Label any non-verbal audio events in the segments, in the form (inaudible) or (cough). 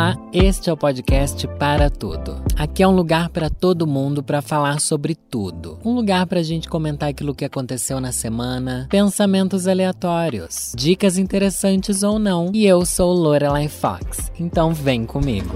Olá, este é o podcast Para Tudo. Aqui é um lugar para todo mundo para falar sobre tudo. Um lugar para a gente comentar aquilo que aconteceu na semana, pensamentos aleatórios, dicas interessantes ou não. E eu sou Lorelai Fox, então vem comigo.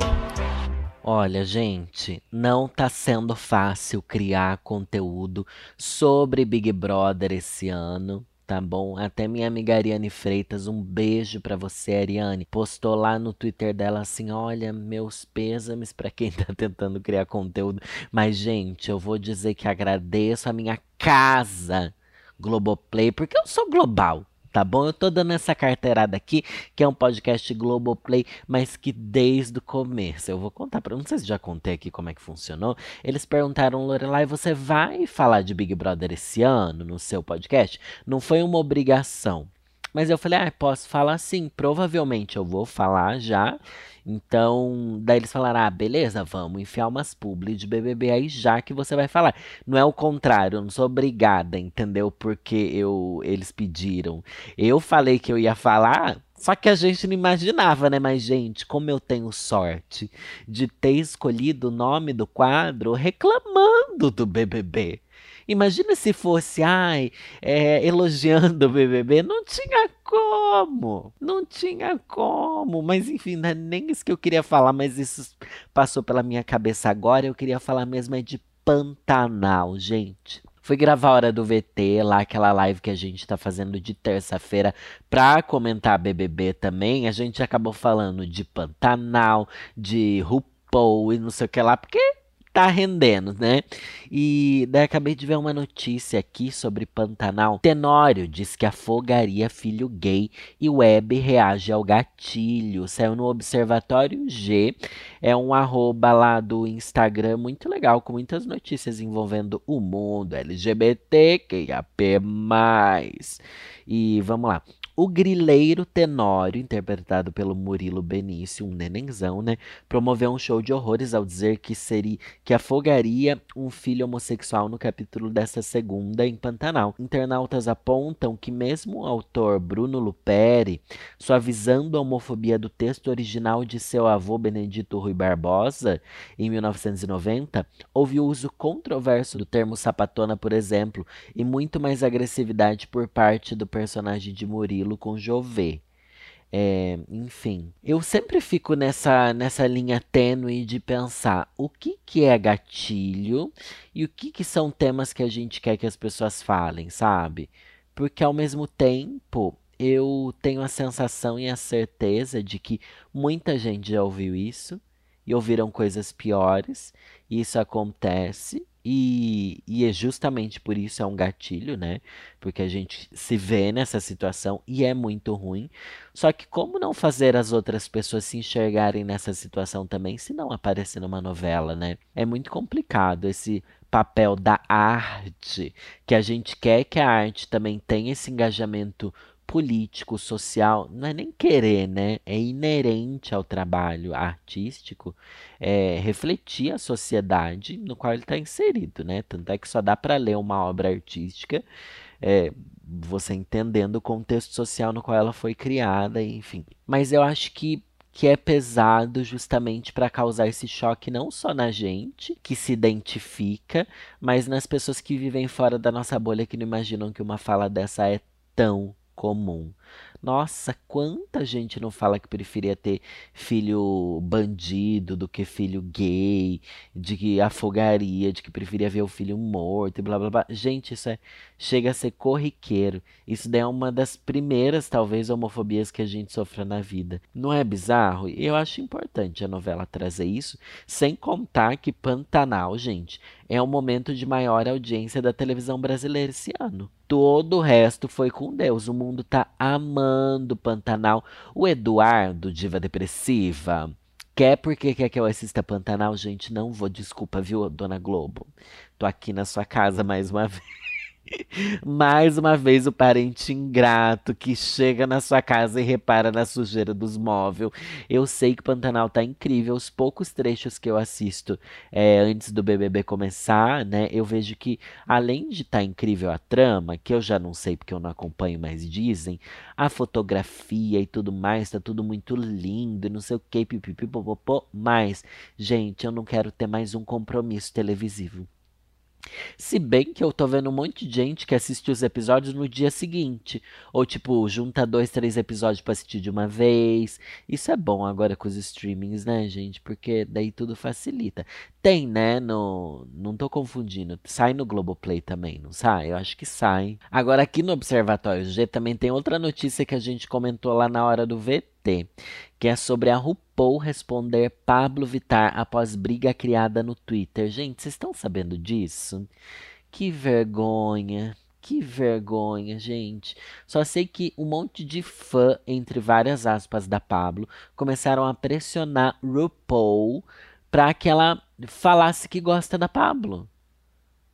Olha, gente, não tá sendo fácil criar conteúdo sobre Big Brother esse ano tá bom? Até minha amiga Ariane Freitas, um beijo para você, Ariane. Postou lá no Twitter dela assim: "Olha, meus pêsames para quem tá (laughs) tentando criar conteúdo, mas gente, eu vou dizer que agradeço a minha casa Globoplay, porque eu sou global tá bom? Eu tô dando essa carteirada aqui, que é um podcast Globoplay, mas que desde o começo, eu vou contar para não sei se já contei aqui como é que funcionou. Eles perguntaram, Lorelai, você vai falar de Big Brother esse ano no seu podcast? Não foi uma obrigação. Mas eu falei, ah, posso falar sim, provavelmente eu vou falar já. Então, daí eles falaram: ah, beleza, vamos enfiar umas publi de BBB aí já que você vai falar. Não é o contrário, eu não sou obrigada, entendeu? Porque eu, eles pediram. Eu falei que eu ia falar, só que a gente não imaginava, né? Mas, gente, como eu tenho sorte de ter escolhido o nome do quadro reclamando do BBB. Imagina se fosse, ai, é, elogiando o BBB. Não tinha como. Não tinha como. Mas enfim, não é nem isso que eu queria falar, mas isso passou pela minha cabeça agora. Eu queria falar mesmo é de Pantanal, gente. Fui gravar a hora do VT, lá aquela live que a gente tá fazendo de terça-feira pra comentar BBB também. A gente acabou falando de Pantanal, de RuPaul e não sei o que lá, porque tá rendendo, né? E daí acabei de ver uma notícia aqui sobre Pantanal. Tenório diz que afogaria filho gay e Web reage ao gatilho. Saiu no Observatório G. É um arroba lá do Instagram muito legal, com muitas notícias envolvendo o mundo LGBT, QIAP+. E vamos lá. O grileiro Tenório, interpretado pelo Murilo Benício, um nenenzão, né, promoveu um show de horrores ao dizer que seria que afogaria um filho homossexual no capítulo desta segunda em Pantanal. Internautas apontam que mesmo o autor Bruno Luperi, suavizando a homofobia do texto original de seu avô Benedito Rui Barbosa, em 1990, houve o uso controverso do termo sapatona, por exemplo, e muito mais agressividade por parte do personagem de Murilo com Jové. É, enfim, eu sempre fico nessa, nessa linha tênue de pensar o que, que é gatilho e o que, que são temas que a gente quer que as pessoas falem, sabe? Porque ao mesmo tempo eu tenho a sensação e a certeza de que muita gente já ouviu isso e ouviram coisas piores, e isso acontece, e, e é justamente por isso é um gatilho, né? Porque a gente se vê nessa situação e é muito ruim. Só que como não fazer as outras pessoas se enxergarem nessa situação também, se não aparecer numa novela, né? É muito complicado esse papel da arte, que a gente quer que a arte também tenha esse engajamento político, social, não é nem querer, né? É inerente ao trabalho artístico é, refletir a sociedade no qual ele está inserido, né? Tanto é que só dá para ler uma obra artística é, você entendendo o contexto social no qual ela foi criada, enfim. Mas eu acho que que é pesado justamente para causar esse choque não só na gente, que se identifica, mas nas pessoas que vivem fora da nossa bolha que não imaginam que uma fala dessa é tão comum. Nossa, quanta gente não fala que preferia ter filho bandido do que filho gay, de que afogaria, de que preferia ver o filho morto e blá blá blá. Gente, isso é, chega a ser corriqueiro. Isso daí é uma das primeiras, talvez, homofobias que a gente sofre na vida. Não é bizarro? Eu acho importante a novela trazer isso, sem contar que Pantanal, gente, é o momento de maior audiência da televisão brasileira esse ano. Todo o resto foi com Deus. O mundo tá amando Pantanal. O Eduardo, diva depressiva, quer porque quer que eu assista Pantanal? Gente, não vou. Desculpa, viu, Dona Globo? Tô aqui na sua casa mais uma (laughs) vez. Mais uma vez, o parente ingrato que chega na sua casa e repara na sujeira dos móveis. Eu sei que Pantanal tá incrível. Os poucos trechos que eu assisto é, antes do BBB começar, né? Eu vejo que, além de estar tá incrível a trama, que eu já não sei porque eu não acompanho, mas dizem, a fotografia e tudo mais, tá tudo muito lindo, não sei o que, pipipipopopô. Mas, gente, eu não quero ter mais um compromisso televisivo. Se bem que eu tô vendo um monte de gente que assiste os episódios no dia seguinte. Ou, tipo, junta dois, três episódios pra assistir de uma vez. Isso é bom agora com os streamings, né, gente? Porque daí tudo facilita. Tem, né? No... Não tô confundindo. Sai no Globoplay também, não sai? Eu acho que sai. Agora, aqui no Observatório G também tem outra notícia que a gente comentou lá na hora do VT que é sobre a RuPaul responder Pablo Vittar após briga criada no Twitter. Gente, vocês estão sabendo disso? Que vergonha. Que vergonha, gente. Só sei que um monte de fã, entre várias aspas, da Pablo, começaram a pressionar RuPaul para que ela falasse que gosta da Pablo.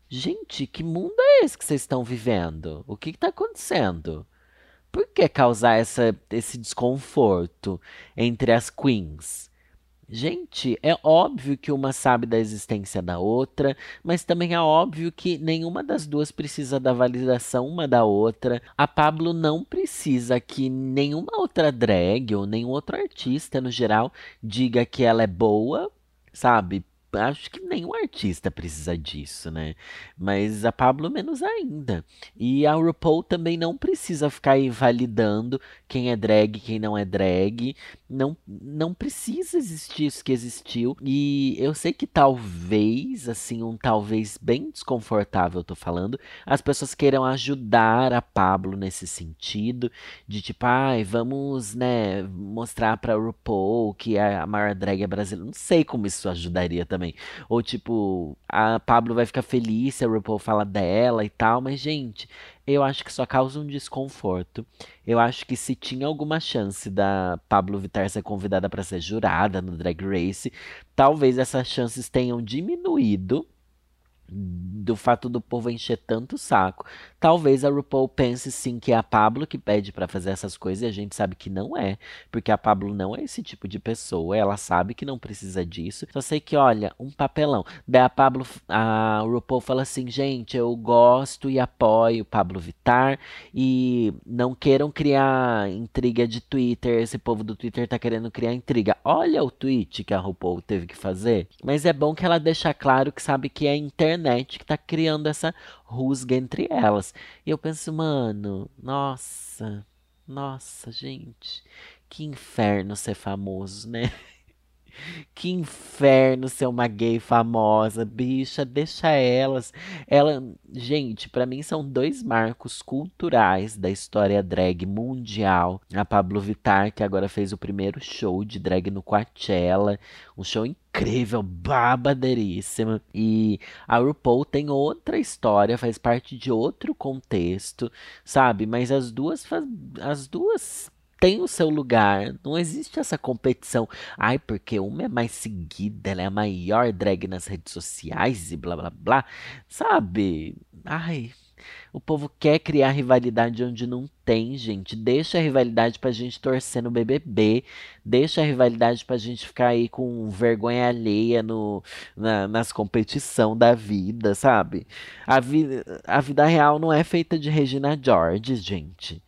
Gente, que mundo é esse que vocês estão vivendo? O que está acontecendo? Por que causar essa, esse desconforto entre as queens? Gente, é óbvio que uma sabe da existência da outra, mas também é óbvio que nenhuma das duas precisa da validação uma da outra. A Pablo não precisa que nenhuma outra drag ou nenhum outro artista no geral diga que ela é boa, sabe? Acho que nenhum artista precisa disso, né? Mas a Pablo menos ainda. E a RuPaul também não precisa ficar aí validando quem é drag, quem não é drag. Não, não precisa existir isso que existiu. E eu sei que talvez, assim, um talvez bem desconfortável, tô falando, as pessoas queiram ajudar a Pablo nesse sentido, de tipo, ai, vamos, né, mostrar pra RuPaul que a maior drag é brasileira. Não sei como isso ajudaria também também. Ou tipo, a Pablo vai ficar feliz se a RuPaul fala dela e tal, mas gente, eu acho que só causa um desconforto. Eu acho que se tinha alguma chance da Pablo Vittar ser convidada para ser jurada no Drag Race, talvez essas chances tenham diminuído do fato do povo encher tanto o saco. Talvez a RuPaul pense sim que é a Pablo que pede para fazer essas coisas e a gente sabe que não é, porque a Pablo não é esse tipo de pessoa, ela sabe que não precisa disso. Só sei que, olha, um papelão. Daí a Pablo, a RuPaul fala assim, gente, eu gosto e apoio Pablo Vitar e não queiram criar intriga de Twitter, esse povo do Twitter tá querendo criar intriga. Olha o tweet que a RuPaul teve que fazer. Mas é bom que ela deixa claro que sabe que é internet que tá criando essa rusga entre elas. E eu penso, mano, nossa, nossa, gente, que inferno ser famoso, né? (laughs) Que inferno ser uma gay famosa, bicha, deixa elas. Ela, gente, para mim são dois marcos culturais da história drag mundial. A Pablo Vittar, que agora fez o primeiro show de drag no Coachella, um show incrível, babadeiríssima. E a RuPaul tem outra história, faz parte de outro contexto, sabe? Mas as duas as duas tem o seu lugar. Não existe essa competição. Ai, porque uma é mais seguida, ela é a maior drag nas redes sociais e blá blá blá. Sabe? Ai. O povo quer criar rivalidade onde não tem, gente. Deixa a rivalidade pra gente torcer no BBB. Deixa a rivalidade pra gente ficar aí com vergonha alheia no, na, nas competições da vida, sabe? A, vi, a vida real não é feita de Regina George, gente.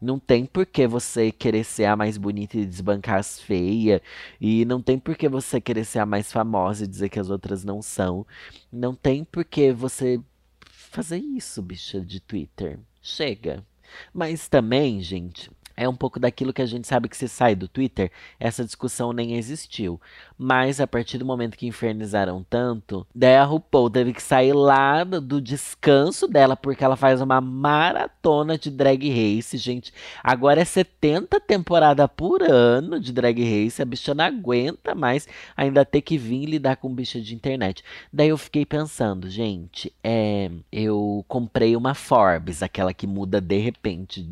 Não tem por que você querer ser a mais bonita e desbancar as feias. E não tem por que você querer ser a mais famosa e dizer que as outras não são. Não tem por que você fazer isso, bicha de Twitter. Chega. Mas também, gente, é um pouco daquilo que a gente sabe que se sai do Twitter, essa discussão nem existiu. Mas a partir do momento que infernizaram tanto, daí a RuPaul teve que sair lá do descanso dela, porque ela faz uma maratona de drag race, gente. Agora é 70 temporada por ano de drag race, a bicha não aguenta mais ainda ter que vir lidar com bicha de internet. Daí eu fiquei pensando, gente, é, eu comprei uma Forbes, aquela que muda de repente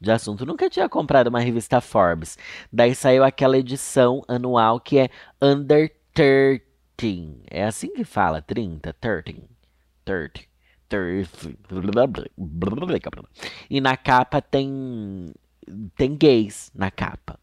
de assunto. Nunca tinha comprado uma revista Forbes. Daí saiu aquela edição anual que é Under 13. É assim que fala, 30, 13, 30. Twitter. E na capa tem tem gays na capa.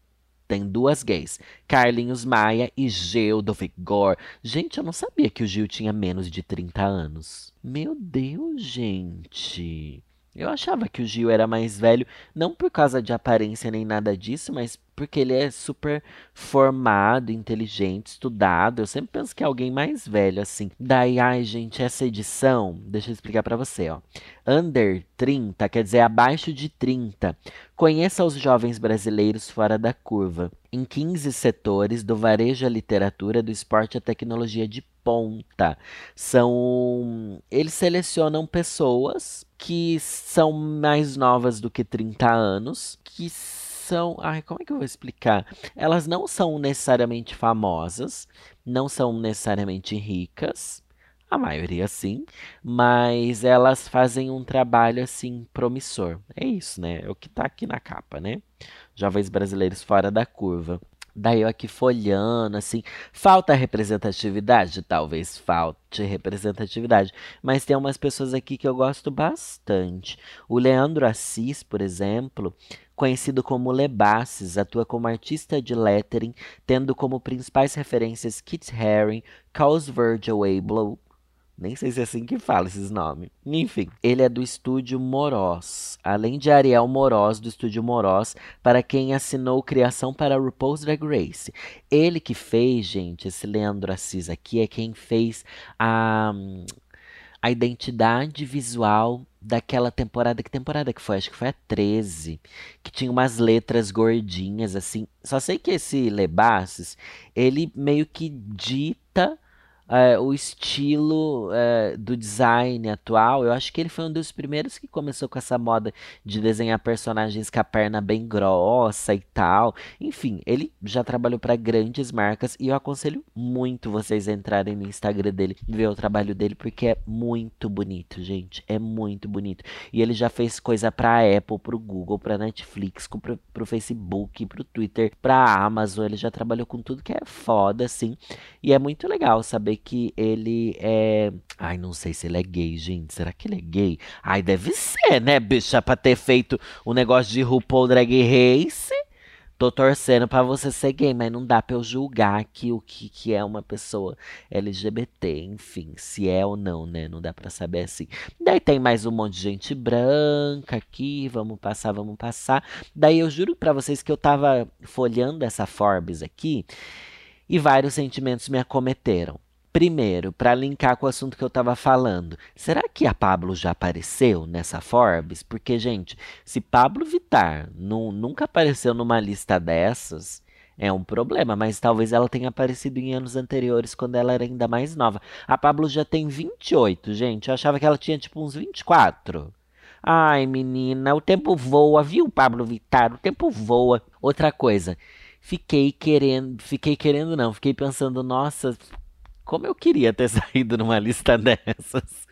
Tem duas gays, Carlinhos Maia e Gil do Vigor. Gente, eu não sabia que o Gil tinha menos de 30 anos. Meu Deus, gente. Eu achava que o Gil era mais velho, não por causa de aparência nem nada disso, mas porque ele é super formado, inteligente, estudado. Eu sempre penso que é alguém mais velho, assim. Daí, ai, gente, essa edição, deixa eu explicar para você, ó. Under 30, quer dizer, abaixo de 30. Conheça os jovens brasileiros fora da curva. Em 15 setores, do varejo à literatura, do esporte à tecnologia de ponta. São. Eles selecionam pessoas que são mais novas do que 30 anos, que são. Ai, como é que eu vou explicar? Elas não são necessariamente famosas, não são necessariamente ricas, a maioria sim, mas elas fazem um trabalho assim promissor. É isso, né? É o que tá aqui na capa, né? Jovens brasileiros fora da curva. Daí eu aqui folhando, assim, falta representatividade? Talvez falte representatividade, mas tem umas pessoas aqui que eu gosto bastante. O Leandro Assis, por exemplo, conhecido como Lebasses, atua como artista de lettering, tendo como principais referências Kit Haring, Carlos Virgil Abloh, nem sei se é assim que fala esses nomes. Enfim, ele é do estúdio Moroz. Além de Ariel Moroz, do estúdio Moroz, para quem assinou criação para RuPaul's Drag Race. Ele que fez, gente, esse Leandro Assis aqui, é quem fez a, a identidade visual daquela temporada. Que temporada que foi? Acho que foi a 13. Que tinha umas letras gordinhas, assim. Só sei que esse Lebasses, ele meio que dita é, o estilo é, do design atual. Eu acho que ele foi um dos primeiros que começou com essa moda de desenhar personagens com a perna bem grossa e tal. Enfim, ele já trabalhou para grandes marcas e eu aconselho muito vocês entrarem no Instagram dele, ver o trabalho dele, porque é muito bonito, gente. É muito bonito. E ele já fez coisa para Apple, para o Google, para Netflix, para o Facebook, para o Twitter, para Amazon. Ele já trabalhou com tudo que é foda, assim. E é muito legal saber que ele é. Ai, não sei se ele é gay, gente. Será que ele é gay? Ai, deve ser, né, bicha? Pra ter feito o um negócio de RuPaul Drag Race. Tô torcendo para você ser gay, mas não dá pra eu julgar que o que, que é uma pessoa LGBT, enfim, se é ou não, né? Não dá pra saber assim. Daí tem mais um monte de gente branca aqui, vamos passar, vamos passar. Daí eu juro para vocês que eu tava folhando essa Forbes aqui e vários sentimentos me acometeram. Primeiro, para linkar com o assunto que eu estava falando, será que a Pablo já apareceu nessa Forbes? Porque, gente, se Pablo Vittar nunca apareceu numa lista dessas, é um problema, mas talvez ela tenha aparecido em anos anteriores, quando ela era ainda mais nova. A Pablo já tem 28, gente. Eu achava que ela tinha tipo uns 24. Ai, menina, o tempo voa, viu, Pablo Vittar? O tempo voa. Outra coisa, fiquei querendo, fiquei querendo não, fiquei pensando, nossa, como eu queria ter (laughs) saído numa lista dessas.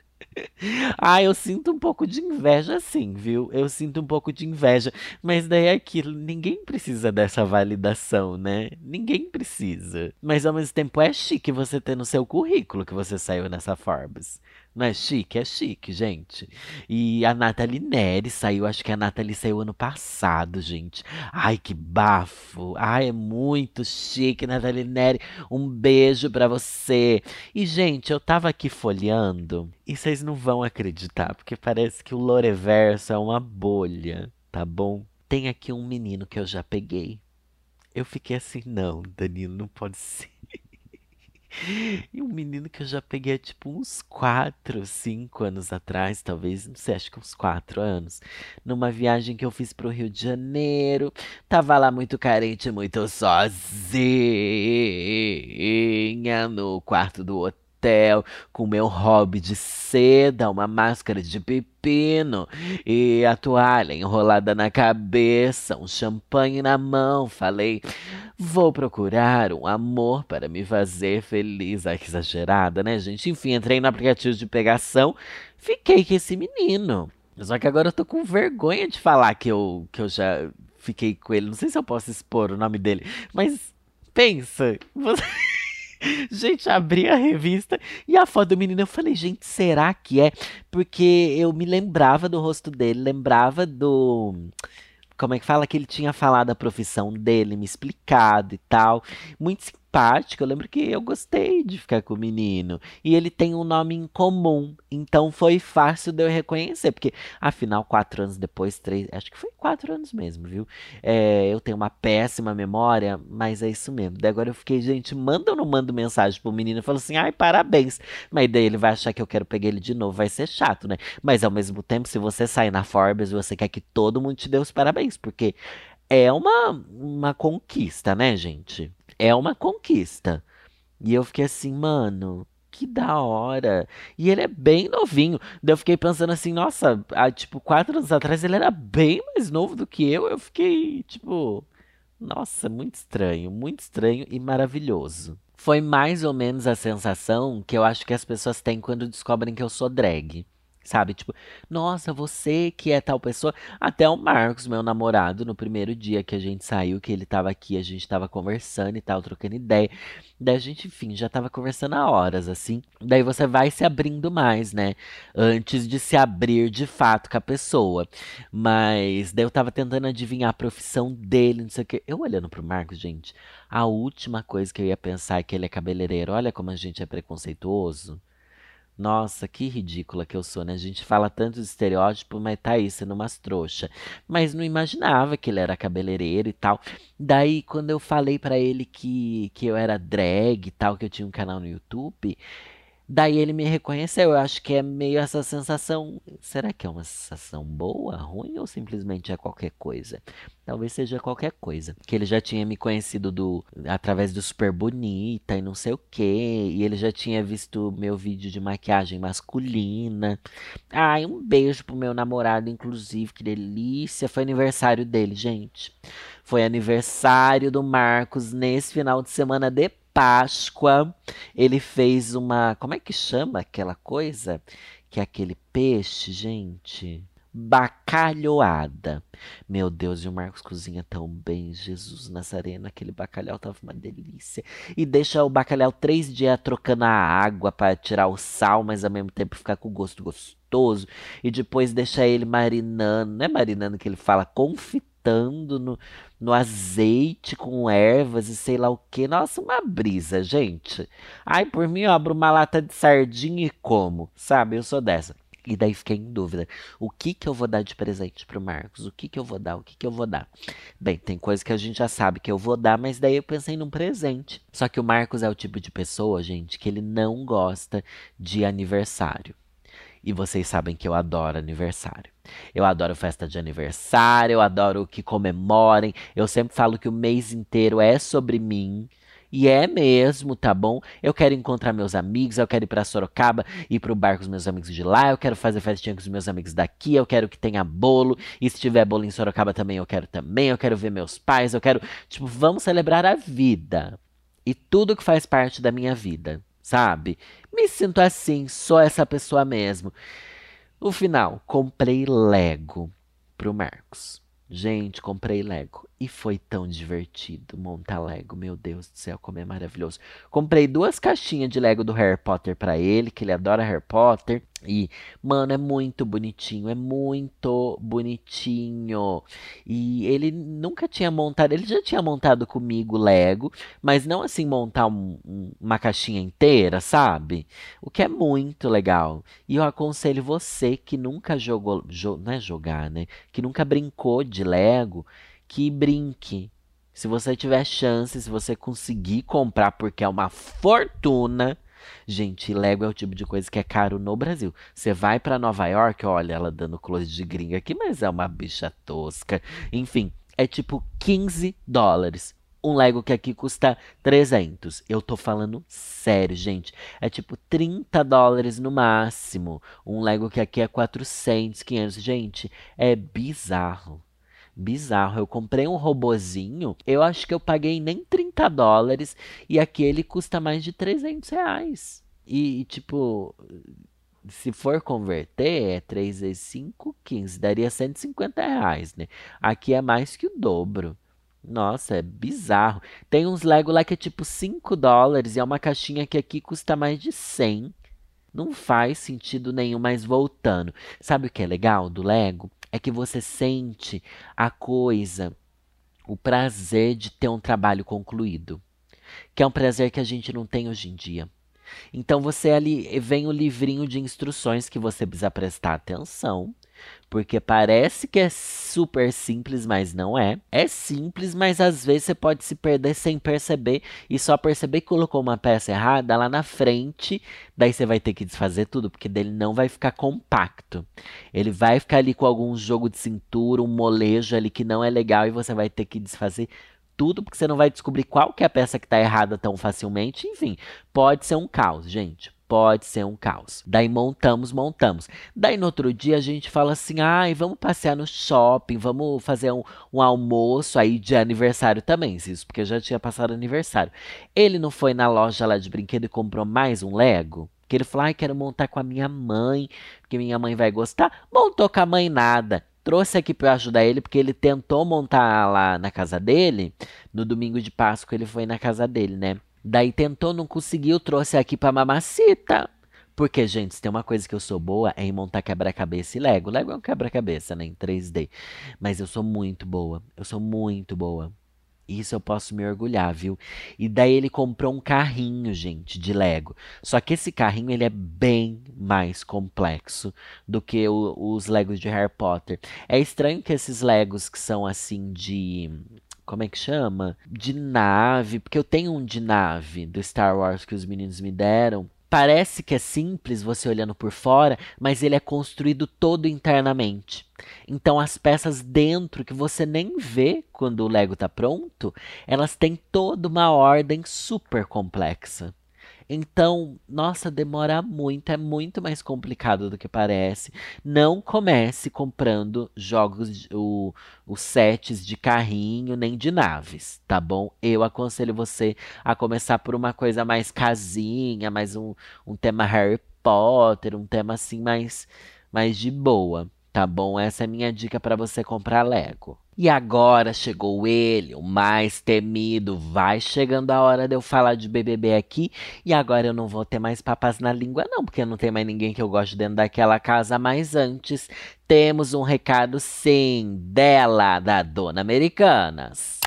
ah, eu sinto um pouco de inveja, sim, viu? Eu sinto um pouco de inveja. Mas daí é aquilo, ninguém precisa dessa validação, né? Ninguém precisa. Mas ao mesmo tempo é chique você ter no seu currículo que você saiu nessa Forbes. Não é chique? É chique, gente. E a Nathalie Neri saiu, acho que a Nathalie saiu ano passado, gente. Ai, que bafo. Ai, é muito chique, Nathalie Neri. Um beijo pra você. E, gente, eu tava aqui folheando e vocês não vão acreditar, porque parece que o Loreverso é uma bolha, tá bom? Tem aqui um menino que eu já peguei. Eu fiquei assim, não, Danilo, não pode ser. E um menino que eu já peguei tipo uns 4, 5 anos atrás, talvez, não sei, acho que uns 4 anos. Numa viagem que eu fiz pro Rio de Janeiro. Tava lá muito carente, muito sozinha no quarto do hotel hotel com meu hobby de seda, uma máscara de pepino e a toalha enrolada na cabeça, um champanhe na mão. Falei, vou procurar um amor para me fazer feliz. Ai, que exagerada, né, gente? Enfim, entrei no aplicativo de pegação, fiquei com esse menino. Só que agora eu tô com vergonha de falar que eu, que eu já fiquei com ele. Não sei se eu posso expor o nome dele, mas pensa, você. (laughs) gente, abri a revista e a foto do menino, eu falei, gente, será que é? Porque eu me lembrava do rosto dele, lembrava do como é que fala que ele tinha falado a profissão dele, me explicado e tal. Muito simpático. Eu lembro que eu gostei de ficar com o menino. E ele tem um nome em comum. Então foi fácil de eu reconhecer. Porque, afinal, quatro anos depois, três. Acho que foi quatro anos mesmo, viu? É, eu tenho uma péssima memória, mas é isso mesmo. Daí agora eu fiquei, gente, manda ou não mando mensagem pro menino? Eu falo assim, ai, parabéns. Mas daí ele vai achar que eu quero pegar ele de novo. Vai ser chato, né? Mas ao mesmo tempo, se você sair na Forbes, você quer que todo mundo te dê os parabéns. Porque é uma, uma conquista, né, gente? é uma conquista. E eu fiquei assim, mano, que da hora. E ele é bem novinho. Daí eu fiquei pensando assim, nossa, há, tipo, quatro anos atrás ele era bem mais novo do que eu. Eu fiquei, tipo, nossa, muito estranho, muito estranho e maravilhoso. Foi mais ou menos a sensação que eu acho que as pessoas têm quando descobrem que eu sou drag. Sabe? Tipo, nossa, você que é tal pessoa. Até o Marcos, meu namorado, no primeiro dia que a gente saiu, que ele tava aqui, a gente tava conversando e tal, trocando ideia. Daí a gente, enfim, já tava conversando há horas, assim. Daí você vai se abrindo mais, né? Antes de se abrir de fato com a pessoa. Mas daí eu tava tentando adivinhar a profissão dele, não sei o quê. Eu olhando pro Marcos, gente, a última coisa que eu ia pensar é que ele é cabeleireiro. Olha como a gente é preconceituoso. Nossa, que ridícula que eu sou, né? A gente fala tanto de estereótipo, mas tá aí sendo umas trouxa. Mas não imaginava que ele era cabeleireiro e tal. Daí, quando eu falei para ele que, que eu era drag e tal, que eu tinha um canal no YouTube, Daí ele me reconheceu. Eu acho que é meio essa sensação. Será que é uma sensação boa, ruim ou simplesmente é qualquer coisa? Talvez seja qualquer coisa. Que ele já tinha me conhecido do através do Super Bonita e não sei o que. E ele já tinha visto meu vídeo de maquiagem masculina. Ai, um beijo pro meu namorado, inclusive. Que delícia. Foi aniversário dele, gente. Foi aniversário do Marcos nesse final de semana depois Páscoa, ele fez uma. Como é que chama aquela coisa? Que é aquele peixe, gente? Bacalhoada. Meu Deus, e o Marcos cozinha tão bem. Jesus Nazareno, aquele bacalhau tava uma delícia. E deixa o bacalhau três dias trocando a água para tirar o sal, mas ao mesmo tempo ficar com gosto gostoso. E depois deixa ele marinando. Não é marinando que ele fala, confitando fritando no, no azeite com ervas e sei lá o que. Nossa, uma brisa, gente. Ai, por mim, eu abro uma lata de sardinha e como, sabe? Eu sou dessa. E daí fiquei em dúvida. O que que eu vou dar de presente pro Marcos? O que que eu vou dar? O que que eu vou dar? Bem, tem coisa que a gente já sabe que eu vou dar, mas daí eu pensei num presente. Só que o Marcos é o tipo de pessoa, gente, que ele não gosta de aniversário. E vocês sabem que eu adoro aniversário. Eu adoro festa de aniversário, eu adoro que comemorem. Eu sempre falo que o mês inteiro é sobre mim. E é mesmo, tá bom? Eu quero encontrar meus amigos, eu quero ir pra Sorocaba, ir pro bar com os meus amigos de lá, eu quero fazer festinha com os meus amigos daqui, eu quero que tenha bolo, e se tiver bolo em Sorocaba também eu quero também, eu quero ver meus pais, eu quero, tipo, vamos celebrar a vida. E tudo que faz parte da minha vida sabe? Me sinto assim, sou essa pessoa mesmo. No final, comprei Lego pro Marcos. Gente, comprei Lego. E foi tão divertido montar Lego. Meu Deus do céu, como é maravilhoso. Comprei duas caixinhas de Lego do Harry Potter para ele, que ele adora Harry Potter. E, mano, é muito bonitinho, é muito bonitinho. E ele nunca tinha montado, ele já tinha montado comigo Lego, mas não assim montar um, um, uma caixinha inteira, sabe? O que é muito legal. E eu aconselho você que nunca jogou, jo, não é jogar, né? Que nunca brincou de Lego, que brinque. Se você tiver chance, se você conseguir comprar, porque é uma fortuna Gente, Lego é o tipo de coisa que é caro no Brasil. Você vai para Nova York, olha ela dando close de gringa aqui, mas é uma bicha tosca. Enfim, é tipo 15 dólares. Um Lego que aqui custa 300. Eu tô falando sério, gente. É tipo 30 dólares no máximo. Um Lego que aqui é 400, 500. Gente, é bizarro bizarro. Eu comprei um robozinho, eu acho que eu paguei nem 30 dólares e aquele custa mais de 300 reais. E, e tipo, se for converter, é 3 vezes 5, 15, daria 150 reais, né? Aqui é mais que o dobro. Nossa, é bizarro. Tem uns Lego lá que é tipo 5 dólares e é uma caixinha que aqui custa mais de 100. Não faz sentido nenhum, mas voltando. Sabe o que é legal do Lego? É que você sente a coisa, o prazer de ter um trabalho concluído. Que é um prazer que a gente não tem hoje em dia. Então você ali vem o livrinho de instruções que você precisa prestar atenção porque parece que é super simples, mas não é. É simples, mas às vezes você pode se perder sem perceber e só perceber que colocou uma peça errada lá na frente. Daí você vai ter que desfazer tudo, porque dele não vai ficar compacto. Ele vai ficar ali com algum jogo de cintura, um molejo ali que não é legal e você vai ter que desfazer tudo, porque você não vai descobrir qual que é a peça que está errada tão facilmente. Enfim, pode ser um caos, gente pode ser um caos. Daí montamos, montamos. Daí no outro dia a gente fala assim: ai, vamos passear no shopping, vamos fazer um, um almoço aí de aniversário também, isso, porque já tinha passado aniversário. Ele não foi na loja lá de brinquedo e comprou mais um Lego? Que ele falou: ai, quero montar com a minha mãe, porque minha mãe vai gostar. Montou com a mãe nada trouxe aqui para ajudar ele, porque ele tentou montar lá na casa dele. No domingo de Páscoa ele foi na casa dele, né? Daí tentou, não conseguiu, trouxe aqui pra mamacita. Porque, gente, se tem uma coisa que eu sou boa é em montar quebra-cabeça e Lego. Lego é um quebra-cabeça, né? Em 3D. Mas eu sou muito boa. Eu sou muito boa. Isso eu posso me orgulhar, viu? E daí ele comprou um carrinho, gente, de Lego. Só que esse carrinho ele é bem mais complexo do que o, os Legos de Harry Potter. É estranho que esses Legos que são assim de como é que chama? De nave, porque eu tenho um de nave do Star Wars que os meninos me deram. Parece que é simples você olhando por fora, mas ele é construído todo internamente. Então as peças dentro que você nem vê quando o Lego está pronto, elas têm toda uma ordem super complexa. Então, nossa, demora muito, é muito mais complicado do que parece. Não comece comprando jogos, o, os sets de carrinho nem de naves, tá bom? Eu aconselho você a começar por uma coisa mais casinha, mais um, um tema Harry Potter, um tema assim mais, mais de boa, tá bom? Essa é a minha dica para você comprar Lego. E agora chegou ele, o mais temido. Vai chegando a hora de eu falar de BBB aqui. E agora eu não vou ter mais papas na língua, não, porque não tem mais ninguém que eu gosto dentro daquela casa. Mas antes, temos um recado, sim, dela, da Dona Americanas.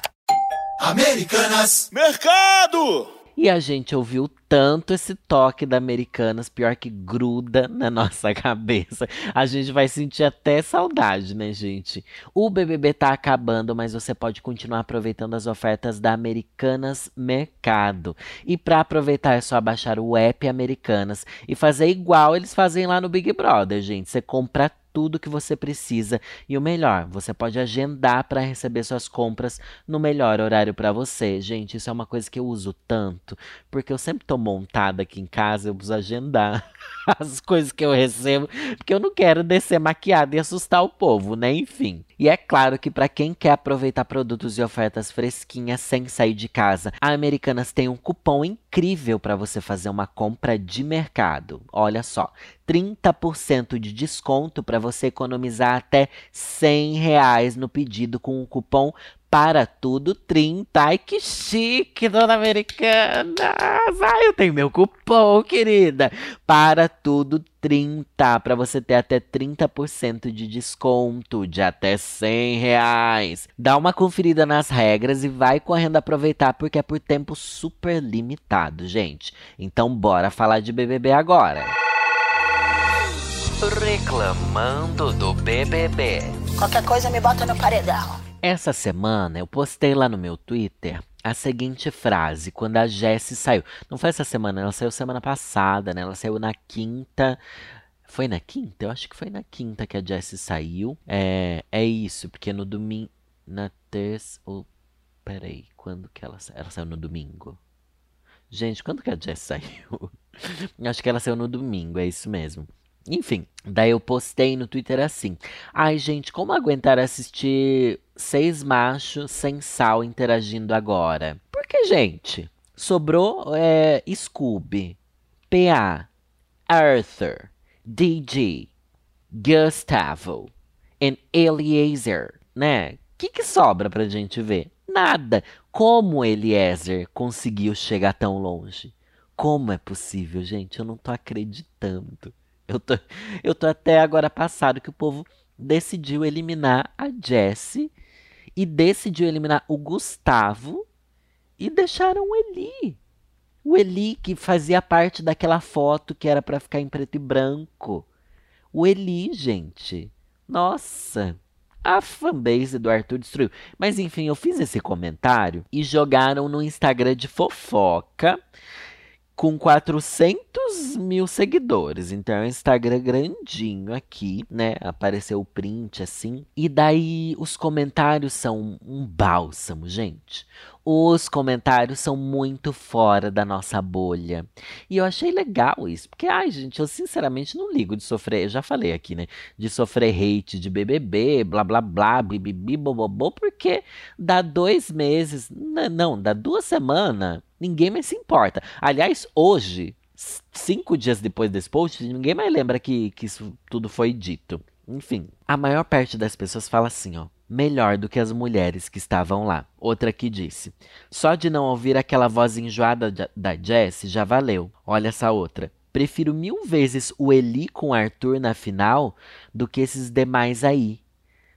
Americanas! Mercado! E a gente ouviu tanto esse toque da Americanas, pior que gruda na nossa (laughs) cabeça. A gente vai sentir até saudade, né, gente? O BBB tá acabando, mas você pode continuar aproveitando as ofertas da Americanas Mercado. E para aproveitar é só baixar o app Americanas e fazer igual eles fazem lá no Big Brother, gente. Você compra tudo que você precisa e o melhor, você pode agendar para receber suas compras no melhor horário para você. Gente, isso é uma coisa que eu uso tanto, porque eu sempre tô montada aqui em casa, eu preciso agendar (laughs) as coisas que eu recebo, porque eu não quero descer maquiada e assustar o povo, né? Enfim. E é claro que para quem quer aproveitar produtos e ofertas fresquinhas sem sair de casa, a Americanas tem um cupom para você fazer uma compra de mercado. Olha só, 30% de desconto para você economizar até 100 reais no pedido com o cupom para tudo 30. Ai, que chique, dona Americana. Ai, eu tenho meu cupom, querida. Para tudo 30. Para você ter até 30% de desconto, de até 100 reais. Dá uma conferida nas regras e vai correndo aproveitar, porque é por tempo super limitado, gente. Então, bora falar de BBB agora. Reclamando do BBB. Qualquer coisa me bota no paredão. Essa semana eu postei lá no meu Twitter a seguinte frase, quando a Jessie saiu. Não foi essa semana, ela saiu semana passada, né? Ela saiu na quinta. Foi na quinta? Eu acho que foi na quinta que a Jessie saiu. É, é isso, porque no domingo. Na terça. Oh, peraí, quando que ela saiu? Ela saiu no domingo. Gente, quando que a Jessie (laughs) saiu? acho que ela saiu no domingo, é isso mesmo. Enfim, daí eu postei no Twitter assim. Ai, gente, como aguentar assistir seis machos sem sal interagindo agora? Porque, gente, sobrou é, Scooby, PA, Arthur, DG, Gustavo e Eliezer, né? O que, que sobra pra gente ver? Nada. Como Eliezer conseguiu chegar tão longe? Como é possível, gente? Eu não tô acreditando. Eu tô, eu tô até agora passado que o povo decidiu eliminar a Jessie e decidiu eliminar o Gustavo e deixaram o Eli. O Eli que fazia parte daquela foto que era para ficar em preto e branco. O Eli, gente. Nossa, a fanbase do Arthur destruiu. Mas enfim, eu fiz esse comentário e jogaram no Instagram de fofoca com 400 mil seguidores. Então é um Instagram grandinho aqui, né? Apareceu o print assim. E daí os comentários são um bálsamo, gente. Os comentários são muito fora da nossa bolha. E eu achei legal isso, porque, ai, gente, eu sinceramente não ligo de sofrer, eu já falei aqui, né? De sofrer hate de BBB, blá blá blá, bibibi, bobobô, porque dá dois meses, não, dá duas semanas, ninguém mais se importa. Aliás, hoje, cinco dias depois desse post, ninguém mais lembra que, que isso tudo foi dito. Enfim, a maior parte das pessoas fala assim, ó melhor do que as mulheres que estavam lá. Outra que disse: Só de não ouvir aquela voz enjoada da Jessie já valeu. Olha essa outra. Prefiro mil vezes o Eli com Arthur na final do que esses demais aí.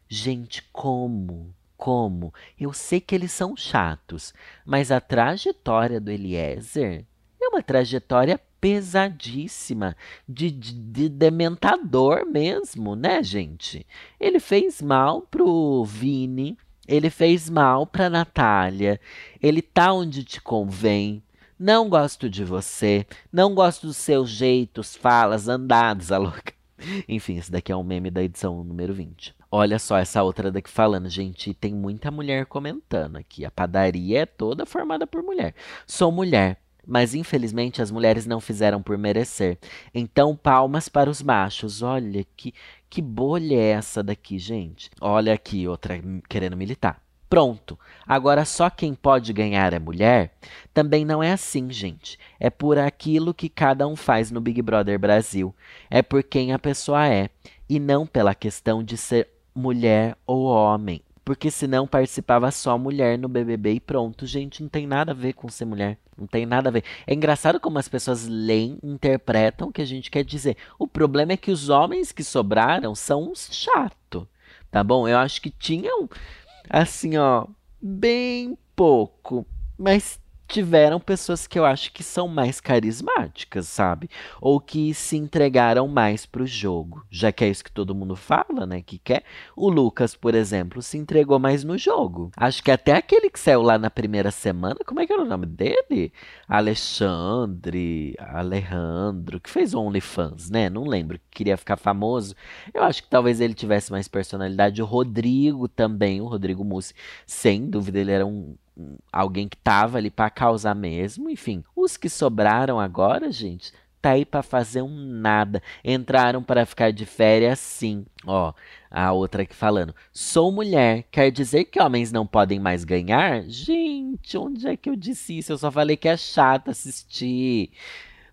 Gente, como? Como? Eu sei que eles são chatos, mas a trajetória do Eliezer é uma trajetória pesadíssima, de, de, de, dementador mesmo, né, gente? Ele fez mal pro Vini, ele fez mal pra Natália, ele tá onde te convém. Não gosto de você, não gosto dos seus jeitos, falas, andados, a louca. (laughs) Enfim, esse daqui é um meme da edição número 20. Olha só essa outra daqui falando, gente, tem muita mulher comentando aqui. A padaria é toda formada por mulher. Sou mulher, mas infelizmente as mulheres não fizeram por merecer. Então, palmas para os machos. Olha que, que bolha é essa daqui, gente. Olha aqui, outra querendo militar. Pronto. Agora só quem pode ganhar é mulher? Também não é assim, gente. É por aquilo que cada um faz no Big Brother Brasil. É por quem a pessoa é. E não pela questão de ser mulher ou homem porque senão participava só mulher no BBB e pronto. Gente, não tem nada a ver com ser mulher. Não tem nada a ver. É engraçado como as pessoas leem, interpretam o que a gente quer dizer. O problema é que os homens que sobraram são uns chato, tá bom? Eu acho que tinham, assim, ó, bem pouco, mas tiveram pessoas que eu acho que são mais carismáticas, sabe? Ou que se entregaram mais pro jogo, já que é isso que todo mundo fala, né? Que quer. O Lucas, por exemplo, se entregou mais no jogo. Acho que até aquele que saiu lá na primeira semana, como é que era o nome dele? Alexandre, Alejandro, que fez OnlyFans, né? Não lembro, queria ficar famoso. Eu acho que talvez ele tivesse mais personalidade. O Rodrigo também, o Rodrigo Mussi, sem dúvida, ele era um alguém que tava ali para causar mesmo, enfim. Os que sobraram agora, gente, tá aí para fazer um nada. Entraram para ficar de férias sim. Ó, a outra aqui falando: "Sou mulher, quer dizer que homens não podem mais ganhar?" Gente, onde é que eu disse isso? Eu só falei que é chato assistir.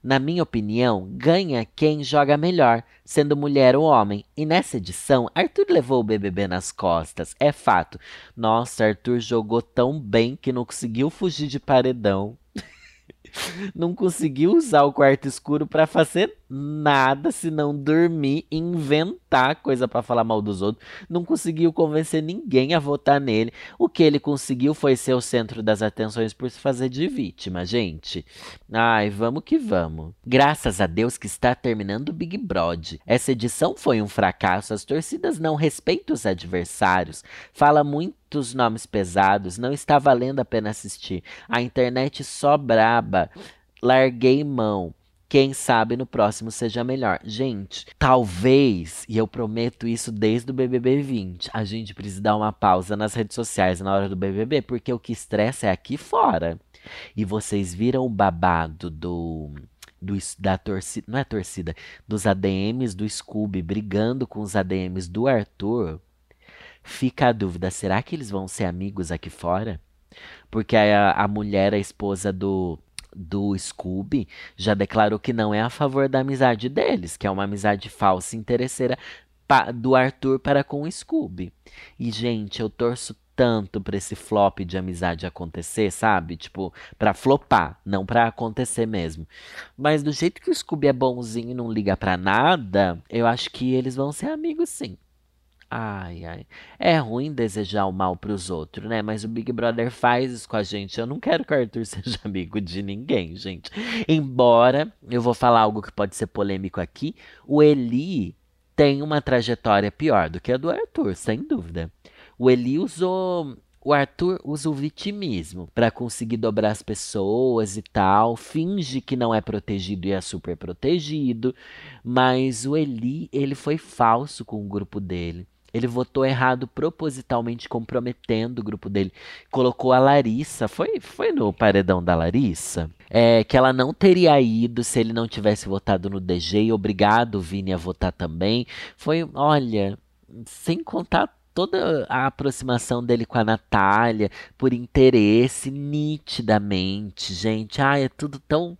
Na minha opinião, ganha quem joga melhor, sendo mulher ou homem. E nessa edição, Arthur levou o BBB nas costas, é fato. Nossa, Arthur jogou tão bem que não conseguiu fugir de paredão. (laughs) não conseguiu usar o quarto escuro para fazer nada senão dormir e inventar coisa para falar mal dos outros. Não conseguiu convencer ninguém a votar nele. O que ele conseguiu foi ser o centro das atenções por se fazer de vítima, gente. Ai, vamos que vamos. Graças a Deus que está terminando o Big Brother. Essa edição foi um fracasso. As torcidas não respeitam os adversários. Fala muitos nomes pesados. Não está valendo a pena assistir. A internet só braba. Larguei mão. Quem sabe no próximo seja melhor. Gente, talvez, e eu prometo isso desde o BBB 20, a gente precisa dar uma pausa nas redes sociais na hora do BBB, porque o que estressa é aqui fora. E vocês viram o babado do do, da torcida, não é torcida, dos ADMs do Scooby brigando com os ADMs do Arthur, fica a dúvida: será que eles vão ser amigos aqui fora? Porque a, a mulher, a esposa do, do Scooby já declarou que não é a favor da amizade deles, que é uma amizade falsa e interesseira do Arthur para com o Scooby. E, gente, eu torço tanto pra esse flop de amizade acontecer, sabe? Tipo, pra flopar, não pra acontecer mesmo. Mas do jeito que o Scooby é bonzinho e não liga pra nada, eu acho que eles vão ser amigos sim. Ai, ai. É ruim desejar o mal pros outros, né? Mas o Big Brother faz isso com a gente. Eu não quero que o Arthur (laughs) seja amigo de ninguém, gente. Embora eu vou falar algo que pode ser polêmico aqui, o Eli tem uma trajetória pior do que a do Arthur, sem dúvida. O Eli usou o Arthur usa o vitimismo para conseguir dobrar as pessoas e tal, finge que não é protegido e é super protegido, mas o Eli, ele foi falso com o grupo dele. Ele votou errado propositalmente, comprometendo o grupo dele. Colocou a Larissa, foi, foi no paredão da Larissa, é, que ela não teria ido se ele não tivesse votado no DG. E obrigado, Vini, a votar também. Foi, olha, sem contar toda a aproximação dele com a Natália, por interesse, nitidamente, gente. Ai, é tudo tão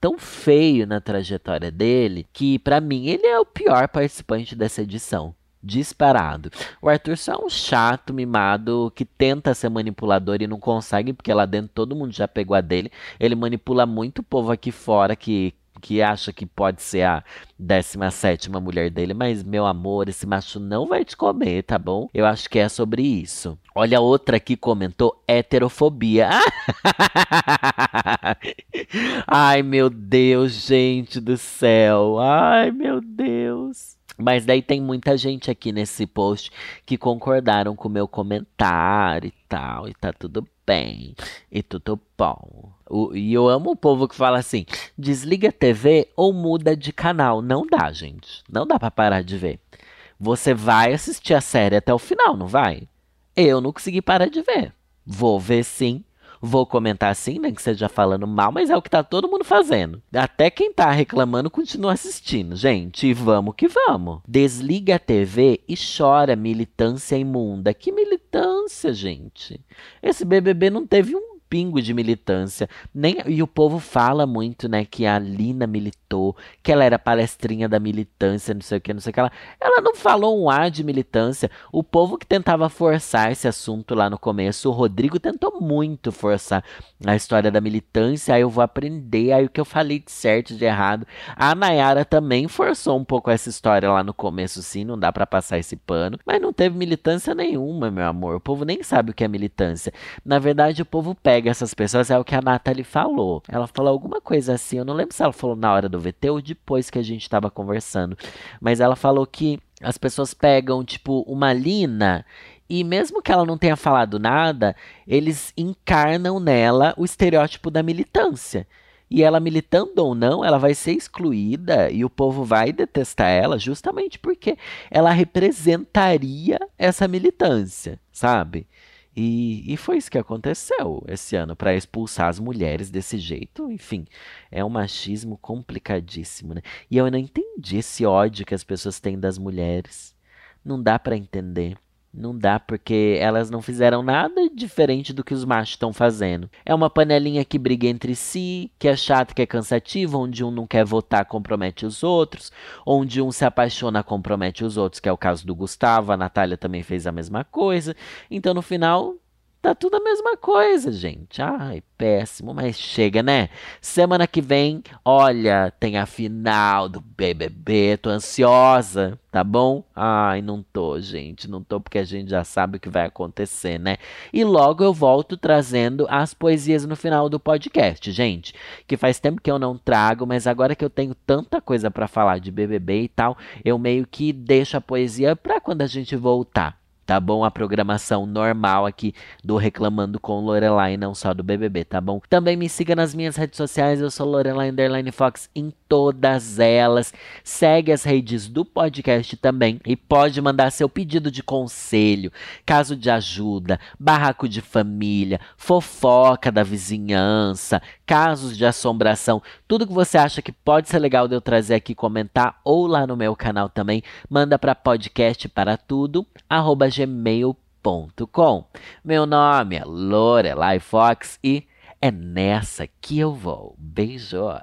tão feio na trajetória dele que para mim ele é o pior participante dessa edição disparado. O Arthur só é um chato mimado que tenta ser manipulador e não consegue, porque lá dentro todo mundo já pegou a dele. Ele manipula muito o povo aqui fora que que acha que pode ser a 17 mulher dele, mas meu amor, esse macho não vai te comer, tá bom? Eu acho que é sobre isso. Olha outra que comentou heterofobia. (laughs) Ai, meu Deus, gente do céu. Ai, meu Deus. Mas daí tem muita gente aqui nesse post que concordaram com o meu comentário e tal, e tá tudo bem, e tudo bom. O, e eu amo o povo que fala assim: desliga a TV ou muda de canal. Não dá, gente. Não dá para parar de ver. Você vai assistir a série até o final, não vai? Eu não consegui parar de ver. Vou ver sim, Vou comentar assim, nem que seja falando mal, mas é o que tá todo mundo fazendo. Até quem tá reclamando continua assistindo, gente. Vamos que vamos. Desliga a TV e chora militância imunda. Que militância, gente? Esse BBB não teve um pingo de militância. Nem, e o povo fala muito, né, que a Lina militou, que ela era palestrinha da militância, não sei o que, não sei o que. Ela, ela não falou um ar de militância. O povo que tentava forçar esse assunto lá no começo, o Rodrigo tentou muito forçar a história da militância. Aí eu vou aprender, aí o que eu falei de certo, de errado. A Nayara também forçou um pouco essa história lá no começo, sim, não dá para passar esse pano. Mas não teve militância nenhuma, meu amor. O povo nem sabe o que é militância. Na verdade, o povo pega pega essas pessoas é o que a Nathalie falou. Ela falou alguma coisa assim, eu não lembro se ela falou na hora do VT ou depois que a gente estava conversando. Mas ela falou que as pessoas pegam, tipo, uma Lina e mesmo que ela não tenha falado nada, eles encarnam nela o estereótipo da militância. E ela militando ou não, ela vai ser excluída e o povo vai detestar ela justamente porque ela representaria essa militância, sabe? E, e foi isso que aconteceu esse ano para expulsar as mulheres desse jeito. Enfim, é um machismo complicadíssimo, né? E eu não entendi esse ódio que as pessoas têm das mulheres. Não dá para entender. Não dá porque elas não fizeram nada diferente do que os machos estão fazendo. É uma panelinha que briga entre si, que é chato, que é cansativo, onde um não quer votar, compromete os outros, onde um se apaixona, compromete os outros, que é o caso do Gustavo, a Natália também fez a mesma coisa. Então no final Tá tudo a mesma coisa, gente. Ai, péssimo, mas chega, né? Semana que vem, olha, tem a final do BBB. Tô ansiosa, tá bom? Ai, não tô, gente. Não tô porque a gente já sabe o que vai acontecer, né? E logo eu volto trazendo as poesias no final do podcast, gente. Que faz tempo que eu não trago, mas agora que eu tenho tanta coisa para falar de BBB e tal, eu meio que deixo a poesia pra quando a gente voltar tá bom? A programação normal aqui do Reclamando com Lorelai, não só do BBB, tá bom? Também me siga nas minhas redes sociais, eu sou Lorelai Underline Fox em todas elas. Segue as redes do podcast também e pode mandar seu pedido de conselho, caso de ajuda, barraco de família, fofoca da vizinhança, casos de assombração, tudo que você acha que pode ser legal de eu trazer aqui comentar ou lá no meu canal também, manda para podcast para tudo, gmail.com. Meu nome é Lorelai Fox e é nessa que eu vou. Beijo!